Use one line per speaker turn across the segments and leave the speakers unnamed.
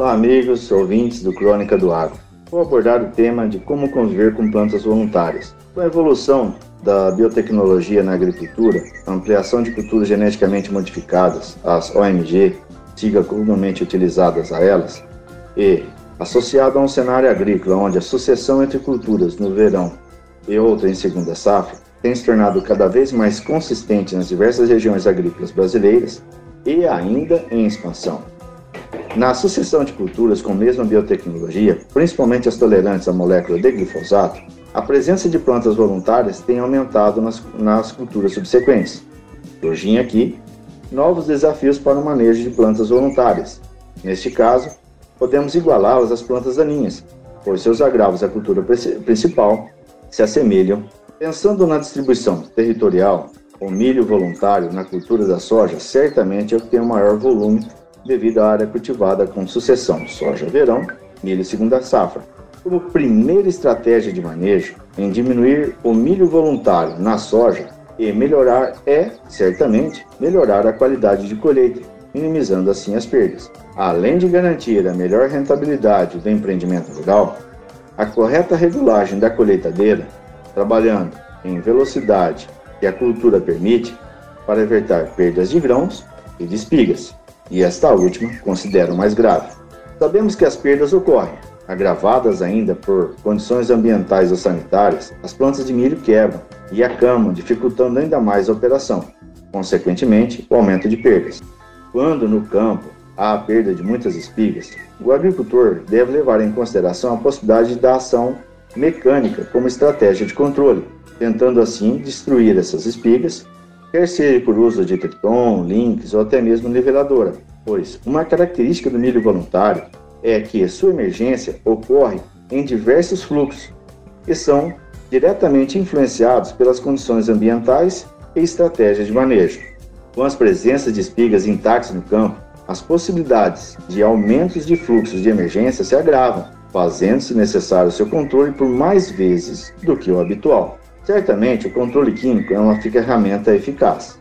Olá, amigos, ouvintes do Crônica do Agro. Vou abordar o tema de como conviver com plantas voluntárias. Com a evolução da biotecnologia na agricultura, a ampliação de culturas geneticamente modificadas, as OMG, siga comumente utilizadas a elas, e associado a um cenário agrícola onde a sucessão entre culturas no verão e outra em segunda safra tem se tornado cada vez mais consistente nas diversas regiões agrícolas brasileiras e ainda em expansão. Na sucessão de culturas com mesma biotecnologia, principalmente as tolerantes à molécula de glifosato, a presença de plantas voluntárias tem aumentado nas, nas culturas subsequentes. Surgem aqui novos desafios para o manejo de plantas voluntárias. Neste caso, podemos igualá-las às plantas daninhas, pois seus agravos à cultura principal se assemelham. Pensando na distribuição territorial, o milho voluntário na cultura da soja certamente é o que tem o maior volume devido à área cultivada com sucessão soja verão, milho segunda safra. Como primeira estratégia de manejo em diminuir o milho voluntário na soja e melhorar é, certamente, melhorar a qualidade de colheita, minimizando assim as perdas. Além de garantir a melhor rentabilidade do empreendimento rural, a correta regulagem da colheitadeira, trabalhando em velocidade que a cultura permite para evitar perdas de grãos e de espigas e esta última considero mais grave. Sabemos que as perdas ocorrem, agravadas ainda por condições ambientais ou sanitárias, as plantas de milho quebram e acamam, dificultando ainda mais a operação, consequentemente, o aumento de perdas. Quando no campo há a perda de muitas espigas, o agricultor deve levar em consideração a possibilidade da ação mecânica como estratégia de controle, tentando assim destruir essas espigas quer seja por uso de triton, links ou até mesmo niveladora, pois uma característica do milho voluntário é que sua emergência ocorre em diversos fluxos, que são diretamente influenciados pelas condições ambientais e estratégias de manejo. Com as presenças de espigas intactas no campo, as possibilidades de aumentos de fluxos de emergência se agravam, fazendo-se necessário seu controle por mais vezes do que o habitual. Certamente, o controle químico é uma ferramenta eficaz,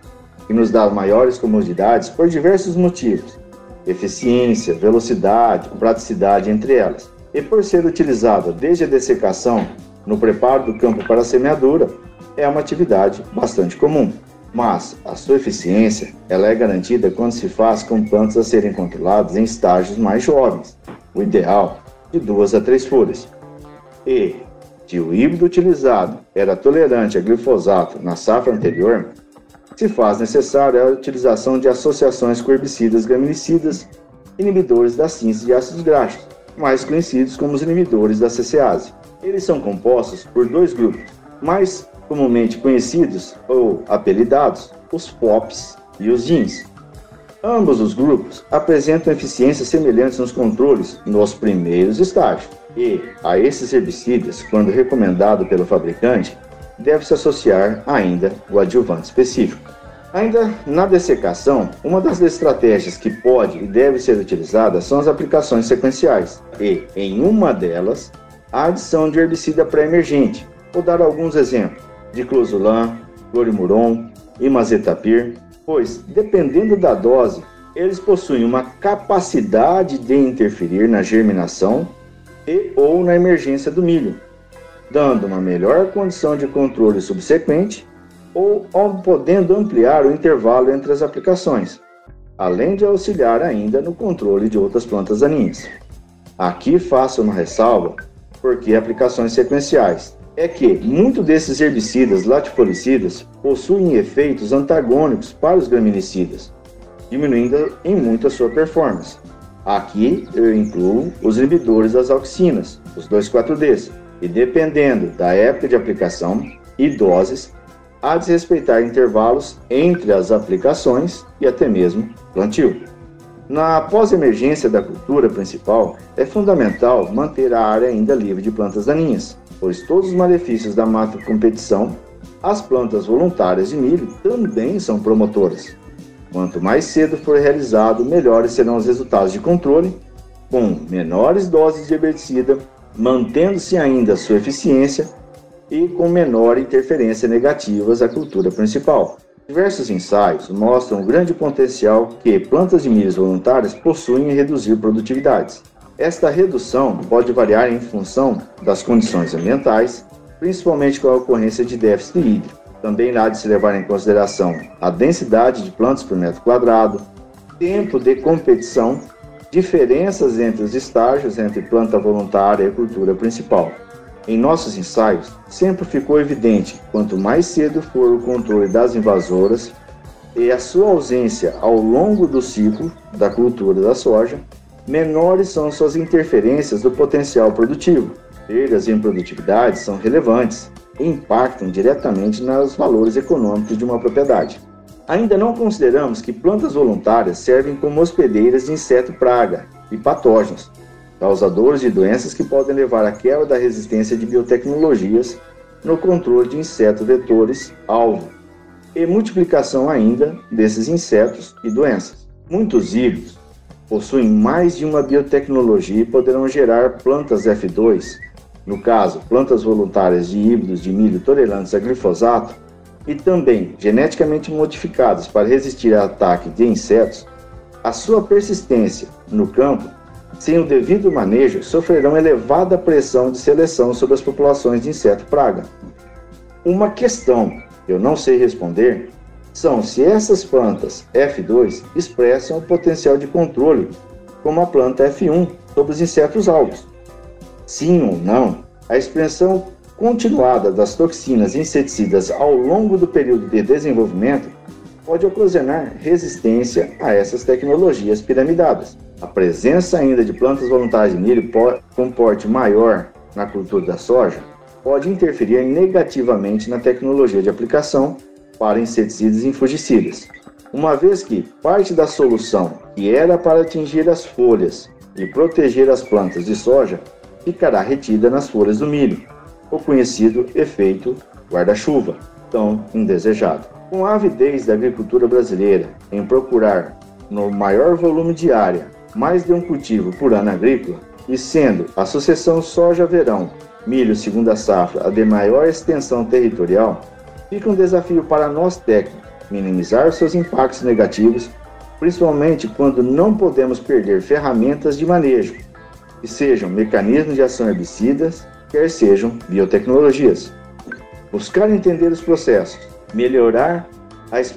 que nos dá maiores comodidades por diversos motivos: eficiência, velocidade, praticidade, entre elas. E por ser utilizada desde a dessecação no preparo do campo para a semeadura, é uma atividade bastante comum. Mas a sua eficiência ela é garantida quando se faz com plantas a serem controladas em estágios mais jovens, o ideal de duas a três folhas. E que o híbrido utilizado era tolerante a glifosato na safra anterior, se faz necessária a utilização de associações com herbicidas graminicidas inibidores da síntese de ácidos graxos, mais conhecidos como os inibidores da CCase. Eles são compostos por dois grupos, mais comumente conhecidos ou apelidados, os POPs e os jeans. Ambos os grupos apresentam eficiências semelhantes nos controles nos primeiros estágios. E a esses herbicidas, quando recomendado pelo fabricante, deve-se associar ainda o adjuvante específico. Ainda na dessecação, uma das estratégias que pode e deve ser utilizada são as aplicações sequenciais, e, em uma delas, a adição de herbicida pré-emergente. Vou dar alguns exemplos: diclosulam, clorimuron, imazetapir, pois, dependendo da dose, eles possuem uma capacidade de interferir na germinação e ou na emergência do milho, dando uma melhor condição de controle subsequente ou podendo ampliar o intervalo entre as aplicações, além de auxiliar ainda no controle de outras plantas daninhas. Aqui faço uma ressalva, porque aplicações sequenciais é que muitos desses herbicidas latifolicidas possuem efeitos antagônicos para os graminicidas, diminuindo em muito a sua performance. Aqui eu incluo os inibidores das auxinas, os 2,4-Ds, e dependendo da época de aplicação e doses, a desrespeitar intervalos entre as aplicações e até mesmo plantio. Na pós-emergência da cultura principal, é fundamental manter a área ainda livre de plantas daninhas, pois todos os malefícios da mata competição, as plantas voluntárias de milho também são promotoras. Quanto mais cedo for realizado, melhores serão os resultados de controle, com menores doses de herbicida, mantendo-se ainda sua eficiência e com menor interferência negativas à cultura principal. Diversos ensaios mostram o grande potencial que plantas de milho voluntárias possuem em reduzir produtividades. Esta redução pode variar em função das condições ambientais, principalmente com a ocorrência de déficit hídrico. Também há de se levar em consideração a densidade de plantas por metro quadrado, tempo de competição, diferenças entre os estágios entre planta voluntária e cultura principal. Em nossos ensaios, sempre ficou evidente quanto mais cedo for o controle das invasoras e a sua ausência ao longo do ciclo da cultura da soja, menores são suas interferências do potencial produtivo. Perdas em produtividade são relevantes e impactam diretamente nos valores econômicos de uma propriedade. Ainda não consideramos que plantas voluntárias servem como hospedeiras de inseto praga e patógenos, causadores de doenças que podem levar à quebra da resistência de biotecnologias no controle de insetos vetores alvo e multiplicação ainda desses insetos e doenças. Muitos híbridos possuem mais de uma biotecnologia e poderão gerar plantas F2, no caso, plantas voluntárias de híbridos de milho tolerantes a glifosato, e também geneticamente modificadas para resistir a ataque de insetos, a sua persistência no campo sem o devido manejo, sofrerão elevada pressão de seleção sobre as populações de inseto praga. Uma questão que eu não sei responder são se essas plantas F2 expressam o potencial de controle, como a planta F1, sobre os insetos alvos. Sim ou não, a expressão continuada das toxinas inseticidas ao longo do período de desenvolvimento pode ocasionar resistência a essas tecnologias piramidadas. A presença ainda de plantas voluntárias de milho com porte maior na cultura da soja pode interferir negativamente na tecnologia de aplicação para inseticidas e fungicidas, uma vez que parte da solução que era para atingir as folhas e proteger as plantas de soja ficará retida nas folhas do milho, o conhecido efeito guarda-chuva, tão indesejado. Com a avidez da agricultura brasileira em procurar no maior volume de área mais de um cultivo por ano agrícola, e sendo a sucessão soja-verão, milho segunda safra a de maior extensão territorial, fica um desafio para nós técnicos minimizar seus impactos negativos, principalmente quando não podemos perder ferramentas de manejo, que sejam mecanismos de ação herbicidas, quer sejam biotecnologias. Buscar entender os processos, melhorar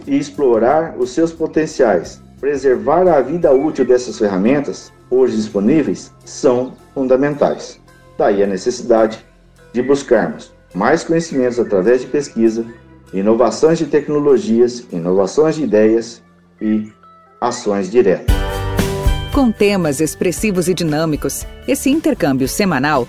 e explorar os seus potenciais, preservar a vida útil dessas ferramentas, hoje disponíveis, são fundamentais. Daí a necessidade de buscarmos mais conhecimentos através de pesquisa, inovações de tecnologias, inovações de ideias e ações diretas.
Com temas expressivos e dinâmicos, esse intercâmbio semanal